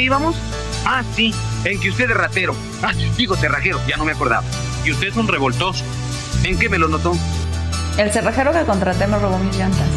íbamos? Ah, sí, en que usted es ratero. Ah, digo cerrajero, ya no me acordaba. Y usted es un revoltoso. ¿En qué me lo notó? El cerrajero que contraté me robó mis llantas.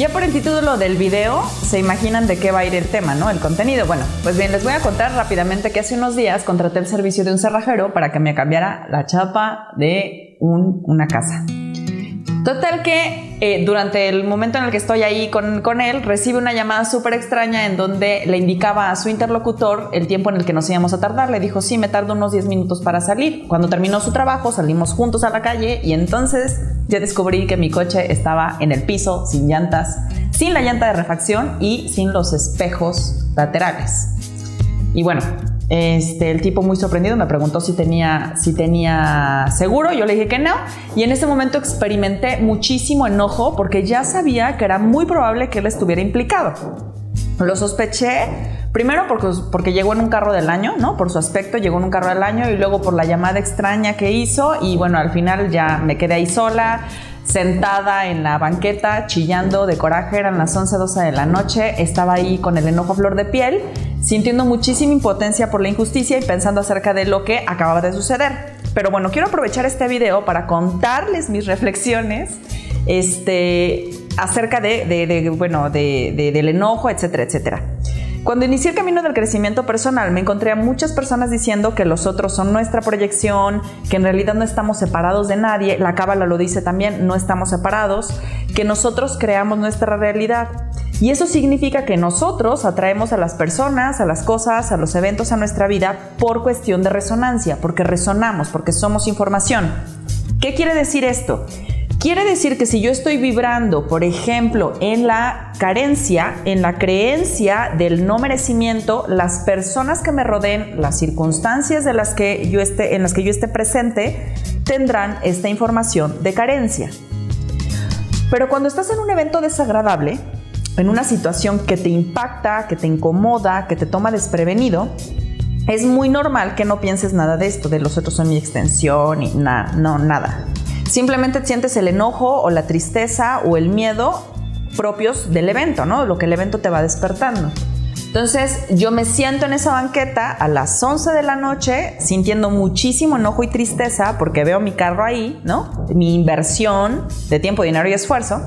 Ya por el título del video se imaginan de qué va a ir el tema, ¿no? El contenido. Bueno, pues bien, les voy a contar rápidamente que hace unos días contraté el servicio de un cerrajero para que me cambiara la chapa de una casa. Total que eh, durante el momento en el que estoy ahí con, con él, recibe una llamada súper extraña en donde le indicaba a su interlocutor el tiempo en el que nos íbamos a tardar. Le dijo, sí, me tardo unos 10 minutos para salir. Cuando terminó su trabajo, salimos juntos a la calle y entonces ya descubrí que mi coche estaba en el piso, sin llantas, sin la llanta de refacción y sin los espejos laterales. Y bueno, este, el tipo muy sorprendido me preguntó si tenía, si tenía seguro, yo le dije que no, y en ese momento experimenté muchísimo enojo porque ya sabía que era muy probable que él estuviera implicado. Lo sospeché, primero porque, porque llegó en un carro del año, ¿no? Por su aspecto, llegó en un carro del año y luego por la llamada extraña que hizo y bueno, al final ya me quedé ahí sola sentada en la banqueta, chillando de coraje, eran las 11, 12 de la noche, estaba ahí con el enojo a flor de piel, sintiendo muchísima impotencia por la injusticia y pensando acerca de lo que acababa de suceder. Pero bueno, quiero aprovechar este video para contarles mis reflexiones este, acerca de, bueno, del enojo, etcétera, etcétera. Cuando inicié el camino del crecimiento personal, me encontré a muchas personas diciendo que los otros son nuestra proyección, que en realidad no estamos separados de nadie, la cábala lo dice también, no estamos separados, que nosotros creamos nuestra realidad. Y eso significa que nosotros atraemos a las personas, a las cosas, a los eventos a nuestra vida por cuestión de resonancia, porque resonamos, porque somos información. ¿Qué quiere decir esto? Quiere decir que si yo estoy vibrando, por ejemplo, en la carencia, en la creencia del no merecimiento, las personas que me rodeen, las circunstancias de las que yo esté, en las que yo esté presente, tendrán esta información de carencia. Pero cuando estás en un evento desagradable, en una situación que te impacta, que te incomoda, que te toma desprevenido, es muy normal que no pienses nada de esto, de los otros son mi extensión y nada, no, nada. Simplemente sientes el enojo o la tristeza o el miedo propios del evento, ¿no? Lo que el evento te va despertando. Entonces yo me siento en esa banqueta a las 11 de la noche sintiendo muchísimo enojo y tristeza porque veo mi carro ahí, ¿no? Mi inversión de tiempo, dinero y esfuerzo.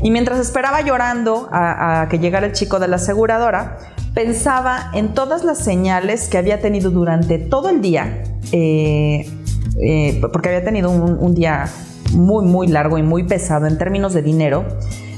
Y mientras esperaba llorando a, que llegara el chico de la aseguradora, pensaba en todas las señales que había tenido durante todo el día eh, eh, porque había tenido un, día muy, muy largo y muy pesado en términos de dinero,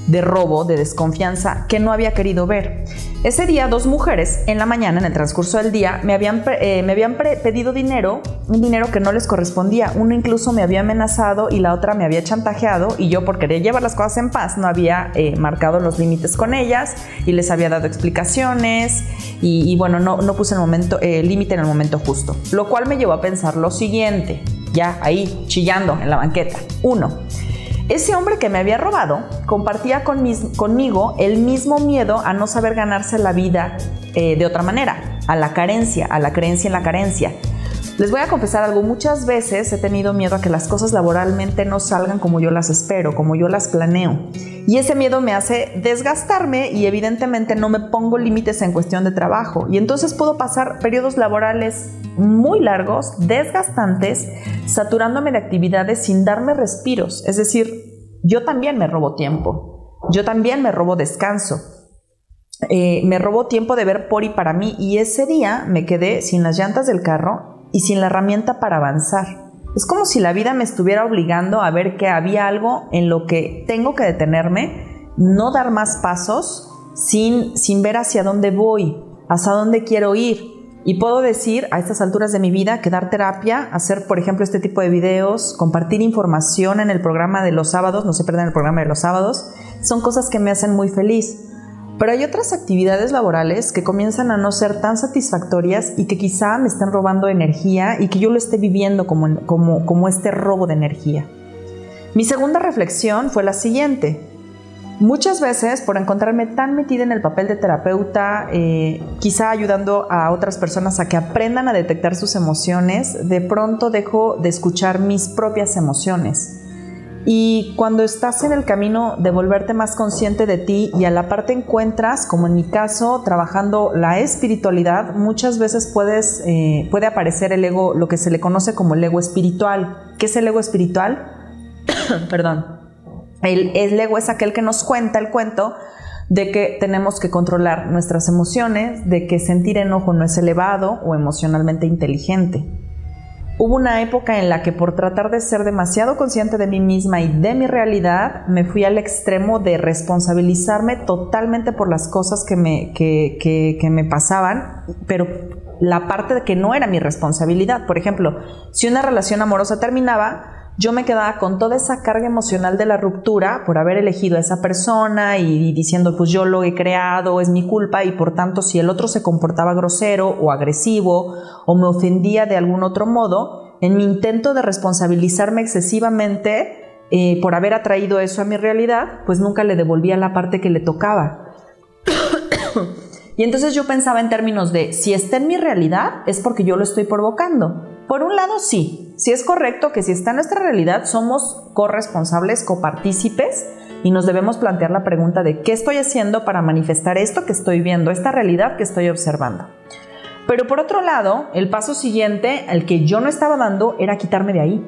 de robo, de desconfianza, que no había querido ver. Ese día dos mujeres en la mañana, en el transcurso del día, me habían, eh, me habían pedido dinero, un dinero que no les correspondía. Uno incluso me había amenazado y la otra me había chantajeado y yo por querer llevar las cosas en paz no había eh, marcado los límites con ellas y les había dado explicaciones y, bueno, no, no puse el momento, el límite en el momento justo. Lo cual me llevó a pensar lo siguiente, ya ahí chillando en la banqueta. Uno, ese hombre que me había robado compartía conmigo el mismo miedo a no saber ganarse la vida eh, de otra manera, a la carencia, a la creencia en la carencia. Les voy a confesar algo, muchas veces he tenido miedo a que las cosas laboralmente no salgan como yo las espero, como yo las planeo. Y ese miedo me hace desgastarme y evidentemente no me pongo límites en cuestión de trabajo. Y entonces puedo pasar periodos laborales muy largos, desgastantes, saturándome de actividades sin darme respiros. Es decir, yo también me robo tiempo, yo también me robo descanso. Eh, me robo tiempo de ver por y para mí y ese día me quedé sin las llantas del carro y sin la herramienta para avanzar. Es como si la vida me estuviera obligando a ver que había algo en lo que tengo que detenerme, no dar más pasos sin, sin ver hacia dónde voy, hacia dónde quiero ir. Y puedo decir a estas alturas de mi vida que dar terapia, hacer por ejemplo este tipo de videos, compartir información en el programa de los sábados, no se pierdan el programa de los sábados, son cosas que me hacen muy feliz. Pero hay otras actividades laborales que comienzan a no ser tan satisfactorias y que quizá me estén robando energía y que yo lo esté viviendo como, como, este robo de energía. Mi segunda reflexión fue la siguiente. Muchas veces, por encontrarme tan metida en el papel de terapeuta, eh, quizá ayudando a otras personas a que aprendan a detectar sus emociones, de pronto dejo de escuchar mis propias emociones. Y cuando estás en el camino de volverte más consciente de ti y a la parte encuentras, como en mi caso, trabajando la espiritualidad, muchas veces puedes, eh, puede aparecer el ego, lo que se le conoce como el ego espiritual. ¿Qué es el ego espiritual? Perdón el, ego es aquel que nos cuenta el cuento de que tenemos que controlar nuestras emociones, de que sentir enojo no es elevado o emocionalmente inteligente. Hubo una época en la que por tratar de ser demasiado consciente de mí misma y de mi realidad, me fui al extremo de responsabilizarme totalmente por las cosas que me, que me pasaban, pero la parte de que no era mi responsabilidad. Por ejemplo, si una relación amorosa terminaba, yo me quedaba con toda esa carga emocional de la ruptura por haber elegido a esa persona y diciendo pues yo lo he creado, es mi culpa y por tanto si el otro se comportaba grosero o agresivo o me ofendía de algún otro modo, en mi intento de responsabilizarme excesivamente eh, por haber atraído eso a mi realidad, pues nunca le devolvía la parte que le tocaba. y entonces yo pensaba en términos de si está en mi realidad es porque yo lo estoy provocando. Por un lado, sí, sí es correcto que si está en nuestra realidad somos corresponsables, copartícipes y nos debemos plantear la pregunta de qué estoy haciendo para manifestar esto que estoy viendo, esta realidad que estoy observando. Pero por otro lado, el paso siguiente, el que yo no estaba dando, era quitarme de ahí.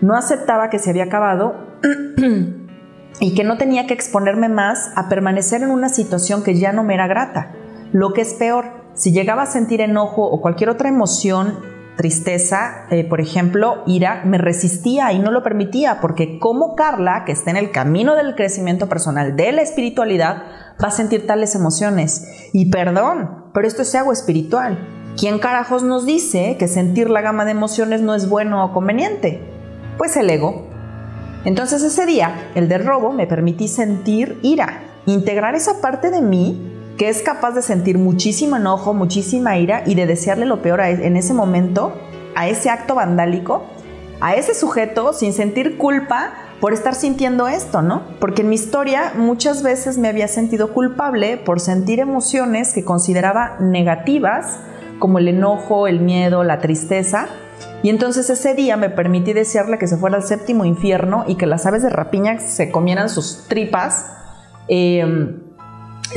No aceptaba que se había acabado y que no tenía que exponerme más a permanecer en una situación que ya no me era grata. Lo que es peor, si llegaba a sentir enojo o cualquier otra emoción tristeza, eh, por ejemplo, ira, me resistía y no lo permitía, porque como Carla, que está en el camino del crecimiento personal, de la espiritualidad, va a sentir tales emociones. Y perdón, pero esto es algo espiritual. ¿Quién carajos nos dice que sentir la gama de emociones no es bueno o conveniente? Pues el ego. Entonces ese día, el del robo, me permití sentir ira, integrar esa parte de mí que es capaz de sentir muchísimo enojo, muchísima ira y de desearle lo peor e, en ese momento, a ese acto vandálico, a ese sujeto sin sentir culpa por estar sintiendo esto, ¿no? Porque en mi historia muchas veces me había sentido culpable por sentir emociones que consideraba negativas, como el enojo, el miedo, la tristeza, y entonces ese día me permití desearle que se fuera al séptimo infierno y que las aves de rapiña se comieran sus tripas. Eh,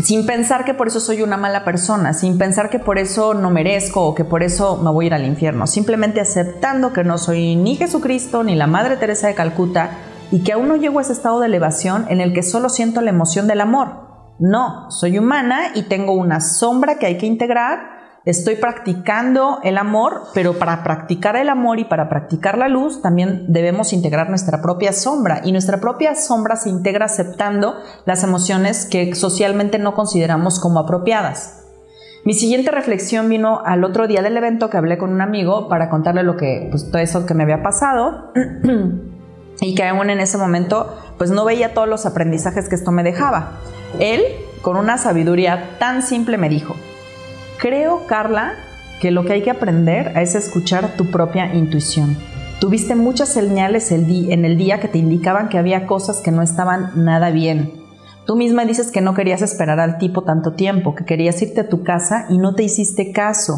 sin pensar que por eso soy una mala persona, sin pensar que por eso no merezco o que por eso me voy a ir al infierno, simplemente aceptando que no soy ni Jesucristo ni la Madre Teresa de Calcuta y que aún no llego a ese estado de elevación en el que solo siento la emoción del amor. No, soy humana y tengo una sombra que hay que integrar estoy practicando el amor, pero para practicar el amor y para practicar la luz también debemos integrar nuestra propia sombra y nuestra propia sombra se integra aceptando las emociones que socialmente no consideramos como apropiadas. Mi siguiente reflexión vino al otro día del evento que hablé con un amigo para contarle lo que, pues todo eso que me había pasado y que aún en ese momento pues no veía todos los aprendizajes que esto me dejaba. Él, con una sabiduría tan simple, me dijo, Creo, Carla, que lo que hay que aprender es escuchar tu propia intuición. Tuviste muchas señales en el día que te indicaban que había cosas que no estaban nada bien. Tú misma dices que no querías esperar al tipo tanto tiempo, que querías irte a tu casa y no te hiciste caso.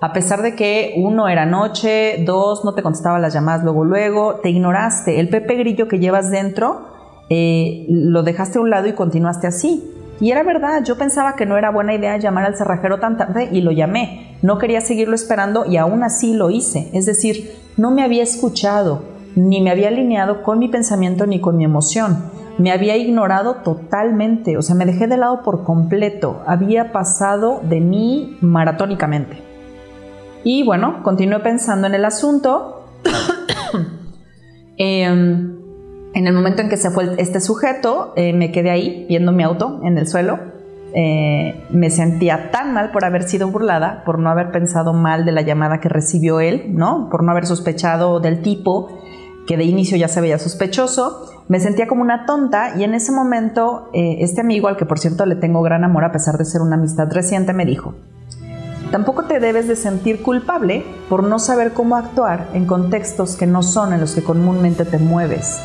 A pesar de que uno era noche, dos no te contestaba las llamadas luego luego, te ignoraste. El Pepe Grillo que llevas dentro eh, lo dejaste a un lado y continuaste así. Y era verdad, yo pensaba que no era buena idea llamar al cerrajero tan tarde y lo llamé. No quería seguirlo esperando y aún así lo hice. Es decir, no me había escuchado, ni me había alineado con mi pensamiento ni con mi emoción. Me había ignorado totalmente, o sea, me dejé de lado por completo. Había pasado de mí maratónicamente. Y bueno, continué pensando en el asunto. eh, en el momento en que se fue este sujeto, eh, me quedé ahí viendo mi auto en el suelo. Eh, me sentía tan mal por haber sido burlada, por no haber pensado mal de la llamada que recibió él, ¿no? Por no haber sospechado del tipo que de inicio ya se veía sospechoso. Me sentía como una tonta y en ese momento eh, este amigo, al que por cierto le tengo gran amor a pesar de ser una amistad reciente, me dijo, Tampoco te debes de sentir culpable por no saber cómo actuar en contextos que no son en los que comúnmente te mueves.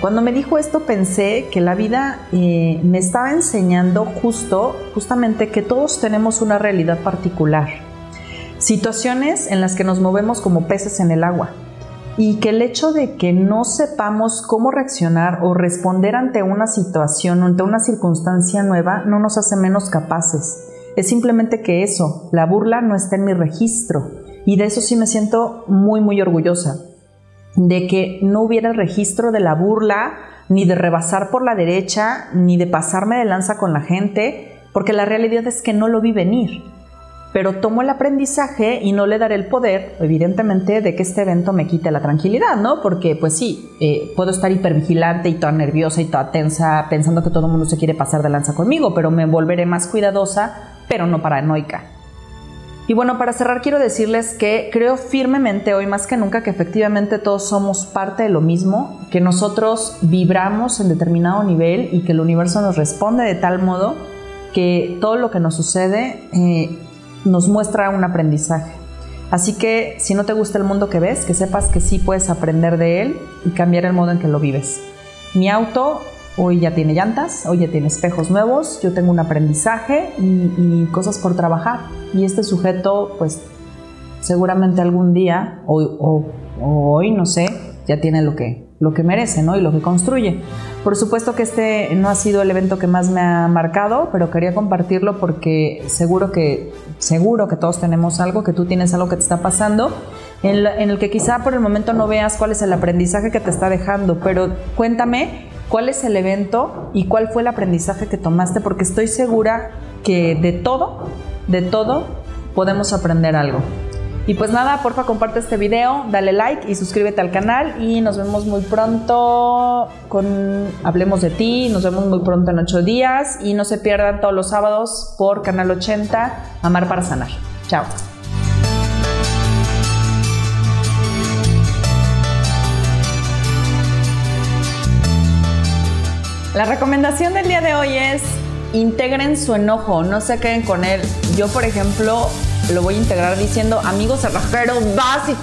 Cuando me dijo esto pensé que la vida eh, me estaba enseñando justo, justamente que todos tenemos una realidad particular, situaciones en las que nos movemos como peces en el agua. Y que el hecho de que no sepamos cómo reaccionar o responder ante una situación o ante una circunstancia nueva no nos hace menos capaces. Es simplemente que eso, la burla no está en mi registro. Y de eso sí me siento muy muy orgullosa de que no hubiera registro de la burla, ni de rebasar por la derecha, ni de pasarme de lanza con la gente, porque la realidad es que no lo vi venir. Pero tomo el aprendizaje y no le daré el poder, evidentemente, de que este evento me quite la tranquilidad, ¿no? Porque, pues sí, eh, puedo estar hipervigilante y toda nerviosa y toda tensa, pensando que todo el mundo se quiere pasar de lanza conmigo, pero me volveré más cuidadosa, pero no paranoica. Y bueno, para cerrar quiero decirles que creo firmemente hoy más que nunca que efectivamente todos somos parte de lo mismo, que nosotros vibramos en determinado nivel y que el universo nos responde de tal modo que todo lo que nos sucede eh, nos muestra un aprendizaje. Así que si no te gusta el mundo que ves, que sepas que sí puedes aprender de él y cambiar el modo en que lo vives. Mi auto Hoy ya tiene llantas, hoy ya tiene espejos nuevos, yo tengo un aprendizaje y, cosas por trabajar. Y este sujeto, pues seguramente algún día, o, hoy, no sé, ya tiene lo que, lo que merece, ¿no? Y lo que construye. Por supuesto que este no ha sido el evento que más me ha marcado, pero quería compartirlo porque seguro que, seguro que todos tenemos algo, que tú tienes algo que te está pasando, en, en el que quizá por el momento no veas cuál es el aprendizaje que te está dejando, pero cuéntame cuál es el evento y cuál fue el aprendizaje que tomaste, porque estoy segura que de todo, de todo, podemos aprender algo. Y pues nada, porfa comparte este video, dale like y suscríbete al canal y nos vemos muy pronto con Hablemos de ti, nos vemos muy pronto en ocho días y no se pierdan todos los sábados por Canal 80, Amar para Sanar. Chao. La recomendación del día de hoy es integren su enojo, no se queden con él. Yo, por ejemplo, lo voy a integrar diciendo, amigos cerrajeros, vas y...